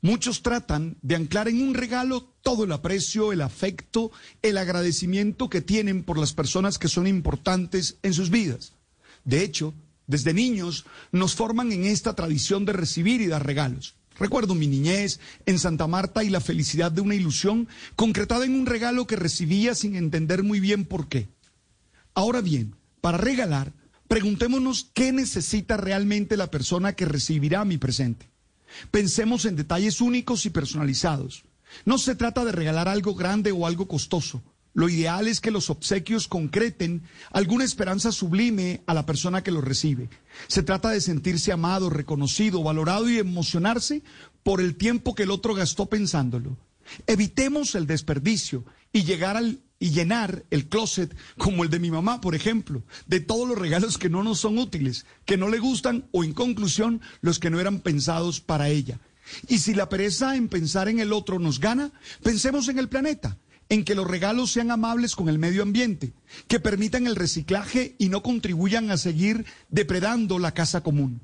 muchos tratan de anclar en un regalo todo el aprecio, el afecto, el agradecimiento que tienen por las personas que son importantes en sus vidas. De hecho, desde niños nos forman en esta tradición de recibir y dar regalos. Recuerdo mi niñez en Santa Marta y la felicidad de una ilusión concretada en un regalo que recibía sin entender muy bien por qué. Ahora bien, para regalar, preguntémonos qué necesita realmente la persona que recibirá mi presente. Pensemos en detalles únicos y personalizados. No se trata de regalar algo grande o algo costoso. Lo ideal es que los obsequios concreten alguna esperanza sublime a la persona que lo recibe. Se trata de sentirse amado, reconocido, valorado y emocionarse por el tiempo que el otro gastó pensándolo. Evitemos el desperdicio y llegar al y llenar el closet como el de mi mamá, por ejemplo, de todos los regalos que no nos son útiles, que no le gustan o en conclusión los que no eran pensados para ella. Y si la pereza en pensar en el otro nos gana, pensemos en el planeta, en que los regalos sean amables con el medio ambiente, que permitan el reciclaje y no contribuyan a seguir depredando la casa común.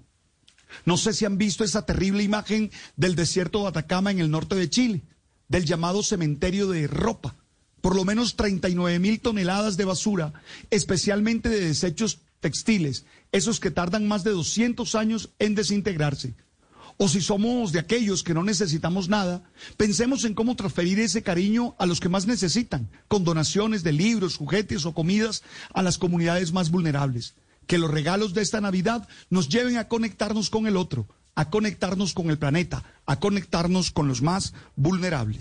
No sé si han visto esa terrible imagen del desierto de Atacama en el norte de Chile, del llamado cementerio de ropa por lo menos 39 mil toneladas de basura, especialmente de desechos textiles, esos que tardan más de 200 años en desintegrarse. O si somos de aquellos que no necesitamos nada, pensemos en cómo transferir ese cariño a los que más necesitan, con donaciones de libros, juguetes o comidas a las comunidades más vulnerables. Que los regalos de esta Navidad nos lleven a conectarnos con el otro, a conectarnos con el planeta, a conectarnos con los más vulnerables.